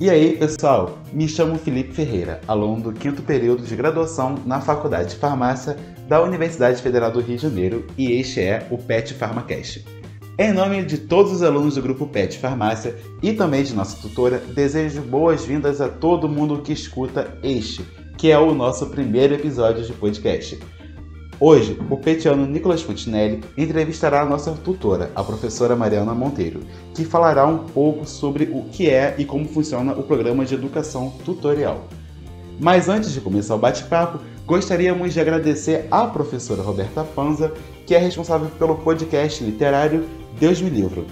E aí, pessoal? Me chamo Felipe Ferreira, aluno do quinto período de graduação na Faculdade de Farmácia da Universidade Federal do Rio de Janeiro e este é o PET PharmaCast. Em nome de todos os alunos do grupo PET Farmácia e também de nossa tutora, desejo boas-vindas a todo mundo que escuta este, que é o nosso primeiro episódio de podcast. Hoje, o petiano Nicolas Fontinelli entrevistará a nossa tutora, a professora Mariana Monteiro, que falará um pouco sobre o que é e como funciona o programa de educação tutorial. Mas antes de começar o bate-papo, gostaríamos de agradecer à professora Roberta Panza, que é responsável pelo podcast literário Deus Me Livro,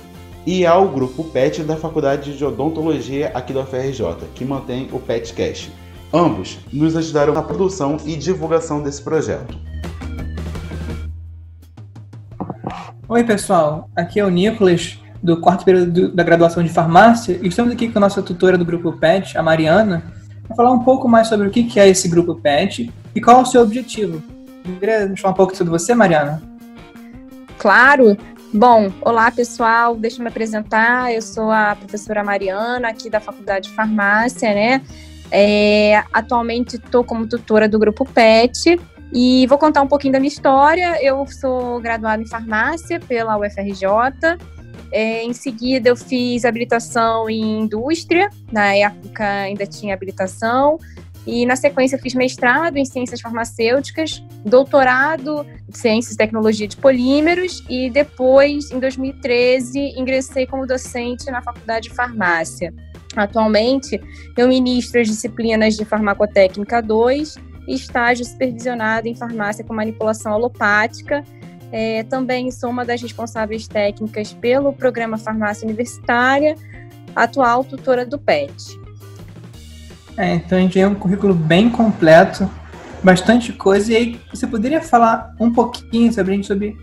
e ao grupo PET da Faculdade de Odontologia aqui da UFRJ, que mantém o PETcast. Ambos nos ajudaram na produção e divulgação desse projeto. Oi, pessoal. Aqui é o Nicolas, do quarto período da graduação de farmácia, e estamos aqui com a nossa tutora do grupo PET, a Mariana, para falar um pouco mais sobre o que é esse grupo PET e qual é o seu objetivo. Queria falar um pouco sobre você, Mariana? Claro. Bom, olá pessoal, deixa eu me apresentar. Eu sou a professora Mariana, aqui da Faculdade de Farmácia, né? É, atualmente estou como tutora do grupo PET e vou contar um pouquinho da minha história. Eu sou graduada em farmácia pela UFRJ. É, em seguida, eu fiz habilitação em indústria. Na época, ainda tinha habilitação. E, na sequência, eu fiz mestrado em ciências farmacêuticas, doutorado em ciências e tecnologia de polímeros. E depois, em 2013, ingressei como docente na faculdade de farmácia. Atualmente, eu ministro as disciplinas de farmacotécnica 2 e estágio supervisionado em farmácia com manipulação alopática. É, também sou uma das responsáveis técnicas pelo programa Farmácia Universitária, atual tutora do PET. É, então a gente tem um currículo bem completo, bastante coisa. E aí você poderia falar um pouquinho sobre a gente sobre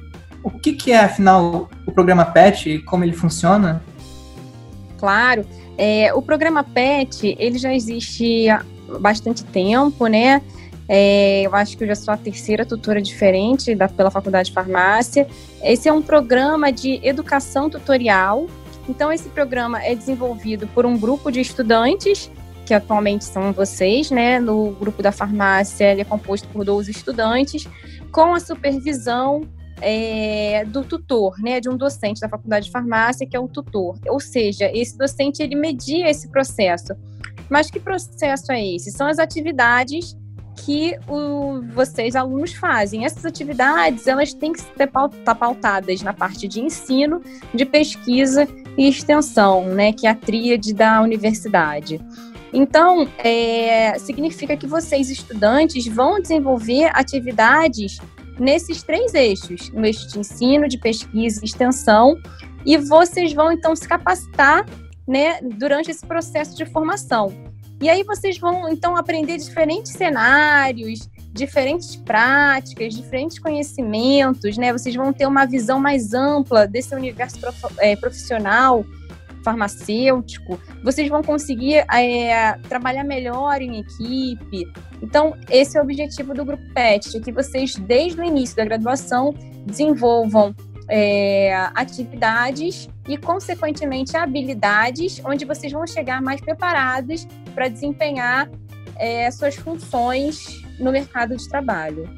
o que, que é, afinal, o programa PET e como ele funciona? Claro. É, o programa PET, ele já existe há bastante tempo, né? É, eu acho que eu já sou a terceira tutora diferente da, pela Faculdade de Farmácia. Esse é um programa de educação tutorial. Então, esse programa é desenvolvido por um grupo de estudantes, que atualmente são vocês, né? No grupo da farmácia, ele é composto por 12 estudantes, com a supervisão é, do tutor, né, de um docente da faculdade de farmácia, que é o tutor. Ou seja, esse docente ele media esse processo. Mas que processo é esse? São as atividades que o, vocês, alunos, fazem. Essas atividades, elas têm que estar tá pautadas na parte de ensino, de pesquisa e extensão, né, que é a tríade da universidade. Então, é, significa que vocês, estudantes, vão desenvolver atividades nesses três eixos, no eixo de ensino, de pesquisa e extensão, e vocês vão, então, se capacitar né, durante esse processo de formação. E aí vocês vão então aprender diferentes cenários, diferentes práticas, diferentes conhecimentos, né? Vocês vão ter uma visão mais ampla desse universo é, profissional farmacêutico, vocês vão conseguir é, trabalhar melhor em equipe. Então, esse é o objetivo do Grupo PET, que vocês, desde o início da graduação, desenvolvam é, atividades e, consequentemente, habilidades onde vocês vão chegar mais preparados para desempenhar é, suas funções no mercado de trabalho.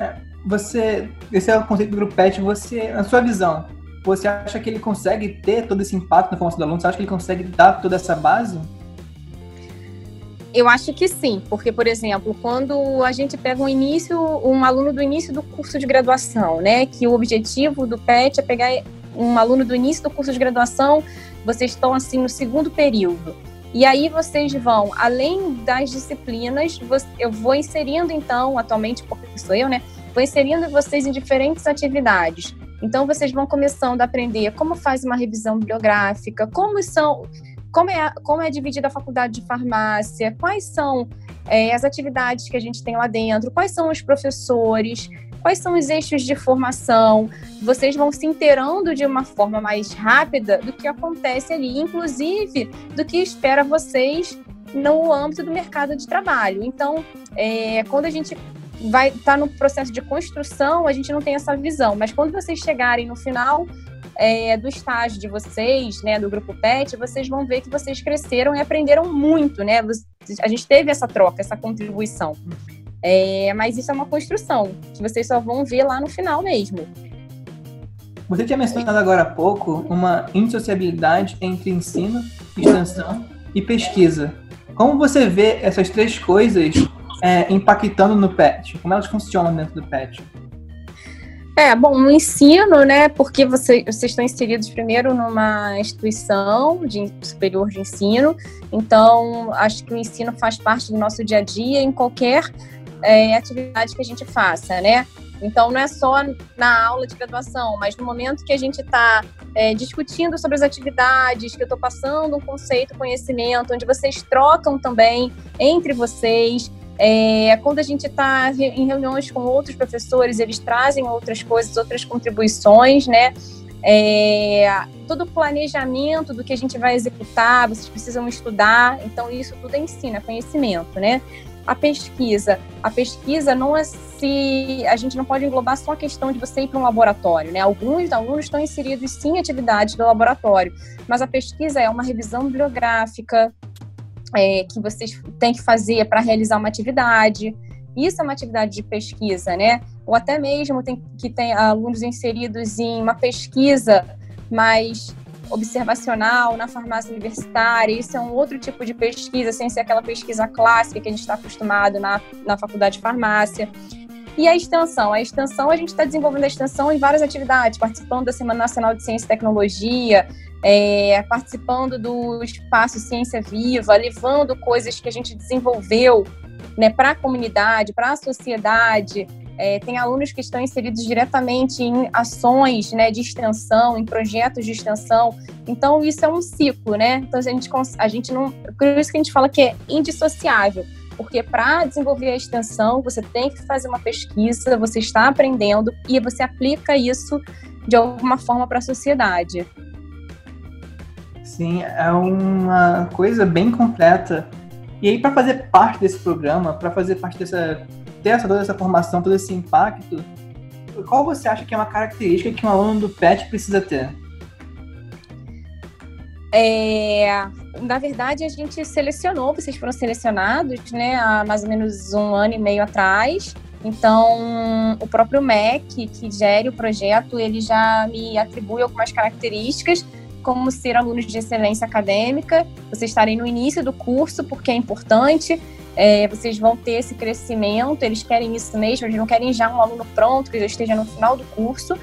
É, você, esse é o conceito do Grupo PET, você, na sua visão, você acha que ele consegue ter todo esse impacto na formação do aluno? Você acha que ele consegue dar toda essa base? Eu acho que sim, porque, por exemplo, quando a gente pega um início, um aluno do início do curso de graduação, né, que o objetivo do PET é pegar um aluno do início do curso de graduação, vocês estão assim no segundo período. E aí vocês vão, além das disciplinas, eu vou inserindo então, atualmente, porque sou eu, né, vou inserindo vocês em diferentes atividades. Então vocês vão começando a aprender como faz uma revisão bibliográfica, como são como é, como é dividida a faculdade de farmácia, quais são é, as atividades que a gente tem lá dentro, quais são os professores, quais são os eixos de formação. Vocês vão se inteirando de uma forma mais rápida do que acontece ali, inclusive do que espera vocês no âmbito do mercado de trabalho. Então, é, quando a gente vai estar tá no processo de construção, a gente não tem essa visão, mas quando vocês chegarem no final é, do estágio de vocês, né, do grupo PET, vocês vão ver que vocês cresceram e aprenderam muito, né? A gente teve essa troca, essa contribuição. É, mas isso é uma construção, que vocês só vão ver lá no final mesmo. Você tinha mencionado agora há pouco uma indissociabilidade entre ensino, extensão e pesquisa. Como você vê essas três coisas é, impactando no PET? Como elas funcionam dentro do PET? É, bom, no ensino, né, porque você, vocês estão inseridos primeiro numa instituição de superior de ensino, então acho que o ensino faz parte do nosso dia a dia em qualquer é, atividade que a gente faça, né? Então não é só na aula de graduação, mas no momento que a gente está é, discutindo sobre as atividades, que eu estou passando um conceito, conhecimento, onde vocês trocam também entre vocês, é, quando a gente está em reuniões com outros professores, eles trazem outras coisas, outras contribuições, né? É, todo o planejamento do que a gente vai executar, vocês precisam estudar, então isso tudo ensina, conhecimento, né? A pesquisa, a pesquisa não é se a gente não pode englobar só a questão de você ir para um laboratório, né? Alguns alunos estão inseridos sim em atividades do laboratório, mas a pesquisa é uma revisão bibliográfica, é, que vocês têm que fazer para realizar uma atividade. Isso é uma atividade de pesquisa, né? Ou até mesmo tem que tem alunos inseridos em uma pesquisa mais observacional na farmácia universitária. Isso é um outro tipo de pesquisa, sem ser aquela pesquisa clássica que a gente está acostumado na, na faculdade de farmácia. E a extensão? A extensão, a gente está desenvolvendo a extensão em várias atividades, participando da Semana Nacional de Ciência e Tecnologia, é, participando do espaço Ciência Viva, levando coisas que a gente desenvolveu né, para a comunidade, para a sociedade. É, tem alunos que estão inseridos diretamente em ações né, de extensão, em projetos de extensão. Então, isso é um ciclo, né? Então, a gente, a gente não. Por isso que a gente fala que é indissociável porque para desenvolver a extensão, você tem que fazer uma pesquisa, você está aprendendo e você aplica isso de alguma forma para a sociedade. Sim, é uma coisa bem completa. E aí, para fazer parte desse programa, para fazer parte dessa, ter essa, toda essa formação, todo esse impacto, qual você acha que é uma característica que um aluno do PET precisa ter? É, na verdade, a gente selecionou, vocês foram selecionados, né, há mais ou menos um ano e meio atrás. Então, o próprio MEC, que gere o projeto, ele já me atribui algumas características, como ser alunos de excelência acadêmica, vocês estarem no início do curso, porque é importante, é, vocês vão ter esse crescimento, eles querem isso mesmo, eles não querem já um aluno pronto, que já esteja no final do curso.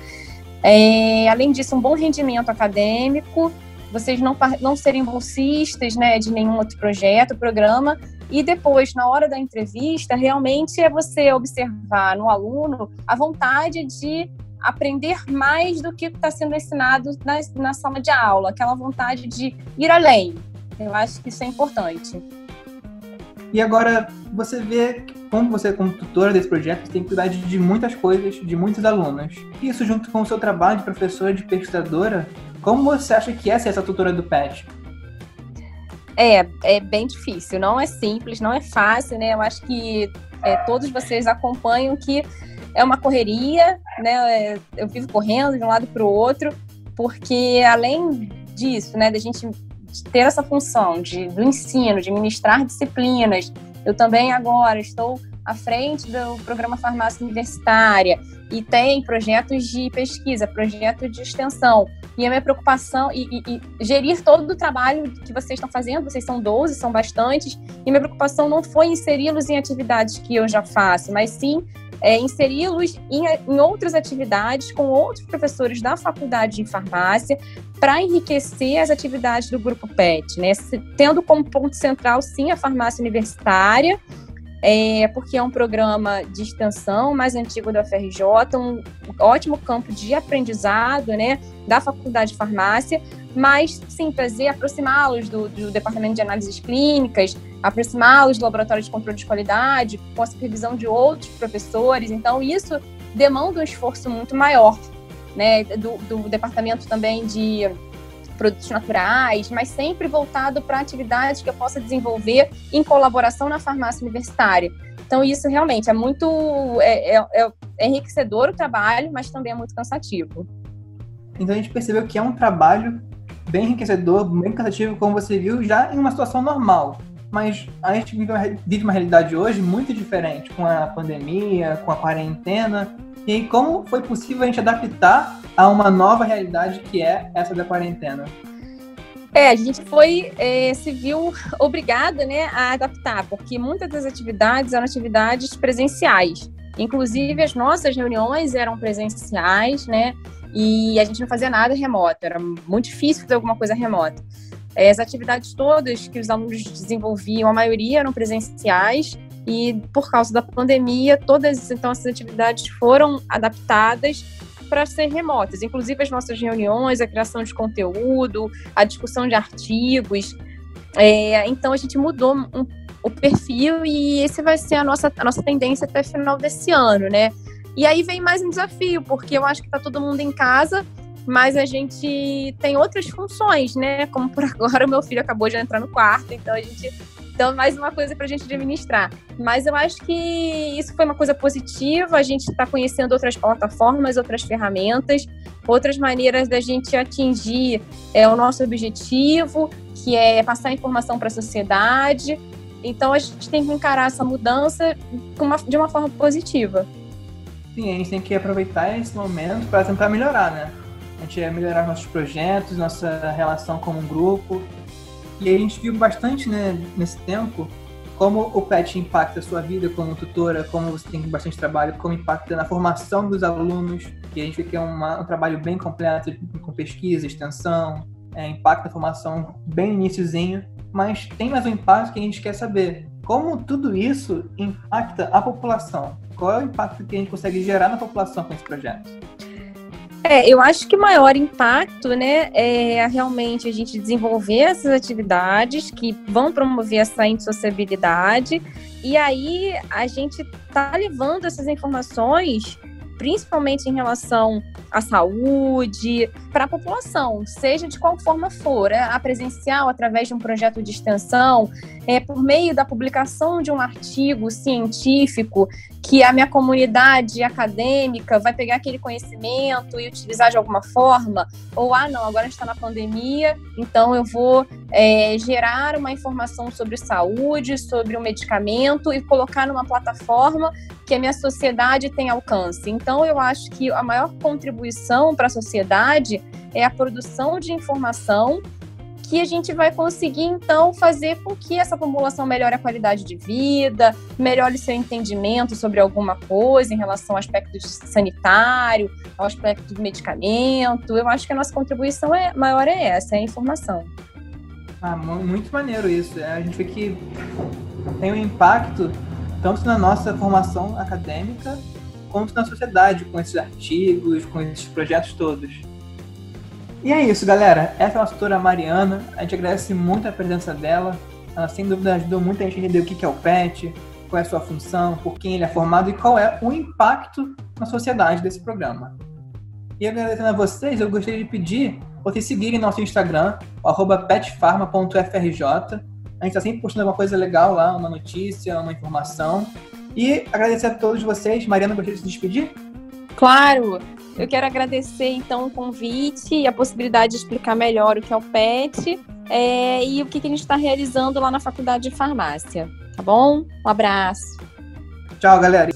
É, além disso, um bom rendimento acadêmico, vocês não, não serem bolsistas né, de nenhum outro projeto, programa, e depois, na hora da entrevista, realmente é você observar no aluno a vontade de aprender mais do que está sendo ensinado na, na sala de aula, aquela vontade de ir além. Eu acho que isso é importante. E agora, você vê como você, como tutora desse projeto, tem que cuidar de muitas coisas, de muitos alunos. Isso, junto com o seu trabalho de professora, de pesquisadora, como você acha que é ser essa tutora do PET? É, é bem difícil, não é simples, não é fácil, né? Eu acho que é, todos vocês acompanham que é uma correria, né? É, eu vivo correndo de um lado para o outro, porque além disso, né, da gente ter essa função de, do ensino, de ministrar disciplinas, eu também agora estou à frente do programa Farmácia Universitária e tem projetos de pesquisa, projetos de extensão. E a minha preocupação, e, e, e, gerir todo o trabalho que vocês estão fazendo, vocês são 12, são bastantes, e minha preocupação não foi inseri-los em atividades que eu já faço, mas sim é, inseri-los em, em outras atividades com outros professores da faculdade de farmácia para enriquecer as atividades do grupo PET, né? Tendo como ponto central, sim, a farmácia universitária, é, porque é um programa de extensão mais antigo da FRJ, um ótimo campo de aprendizado, né, da Faculdade de Farmácia, mas sim trazer, aproximá-los do, do, Departamento de Análises Clínicas, aproximá-los do Laboratório de Controle de Qualidade, com a supervisão de outros professores. Então, isso demanda um esforço muito maior, né, do, do Departamento também de produtos naturais, mas sempre voltado para atividades que eu possa desenvolver em colaboração na farmácia universitária. Então, isso realmente é muito é, é, é enriquecedor o trabalho, mas também é muito cansativo. Então a gente percebeu que é um trabalho bem enriquecedor, bem cansativo, como você viu, já em uma situação normal. Mas a gente vive uma, realidade hoje muito diferente, com a pandemia, com a quarentena. E como foi possível a gente adaptar a uma nova realidade que é essa da quarentena? É, a gente foi, é, se viu obrigada né, a adaptar, porque muitas das atividades eram atividades presenciais. Inclusive, as nossas reuniões eram presenciais, né? E a gente não fazia nada remoto, era muito difícil fazer alguma coisa remota. É, as atividades todas que os alunos desenvolviam, a maioria eram presenciais, e por causa da pandemia, todas então essas atividades foram adaptadas para ser remotas, inclusive as nossas reuniões, a criação de conteúdo, a discussão de artigos. É, então a gente mudou um, o perfil e esse vai ser a nossa, a nossa tendência até final desse ano, né? E aí vem mais um desafio, porque eu acho que está todo mundo em casa, mas a gente tem outras funções, né? Como por agora o meu filho acabou de entrar no quarto, então a gente então, mais uma coisa para a gente administrar. Mas eu acho que isso foi uma coisa positiva. A gente está conhecendo outras plataformas, outras ferramentas, outras maneiras da gente atingir é, o nosso objetivo, que é passar informação para a sociedade. Então, a gente tem que encarar essa mudança de uma forma positiva. Sim, a gente tem que aproveitar esse momento para tentar melhorar, né? A gente vai melhorar nossos projetos, nossa relação como um grupo, e a gente viu bastante né, nesse tempo como o PET impacta a sua vida como tutora, como você tem bastante trabalho, como impacta na formação dos alunos, e a gente vê que é uma, um trabalho bem completo, com pesquisa, extensão, é, impacta a formação bem iníciozinho, mas tem mais um impacto que a gente quer saber. Como tudo isso impacta a população? Qual é o impacto que a gente consegue gerar na população com esse projeto? É, eu acho que o maior impacto, né, é realmente a gente desenvolver essas atividades que vão promover essa indissociabilidade e aí a gente tá levando essas informações principalmente em relação à saúde, para a população, seja de qual forma for, é, a presencial, através de um projeto de extensão, é, por meio da publicação de um artigo científico que a minha comunidade acadêmica vai pegar aquele conhecimento e utilizar de alguma forma, ou ah, não, agora a gente está na pandemia, então eu vou é, gerar uma informação sobre saúde, sobre o um medicamento e colocar numa plataforma que a minha sociedade tem alcance. Então, eu acho que a maior contribuição para a sociedade é a produção de informação que a gente vai conseguir, então, fazer com que essa população melhore a qualidade de vida, melhore seu entendimento sobre alguma coisa em relação ao aspecto sanitário, ao aspecto do medicamento. Eu acho que a nossa contribuição é, maior é essa, é a informação. Ah, muito maneiro isso. É, a gente vê que tem um impacto tanto na nossa formação acadêmica quanto na sociedade, com esses artigos, com esses projetos todos. E é isso, galera. Essa é a nossa tutora Mariana. A gente agradece muito a presença dela. Ela, sem dúvida, ajudou muito a gente a entender o que é o PET, qual é a sua função, por quem ele é formado e qual é o impacto na sociedade desse programa. E agradecendo a vocês, eu gostaria de pedir vocês seguirem nosso Instagram, petfarma.frj, a gente está sempre postando alguma coisa legal lá, uma notícia, uma informação. E agradecer a todos vocês. Mariana, gostaria de se despedir? Claro! Eu quero agradecer, então, o convite e a possibilidade de explicar melhor o que é o PET é, e o que, que a gente está realizando lá na Faculdade de Farmácia. Tá bom? Um abraço. Tchau, galera.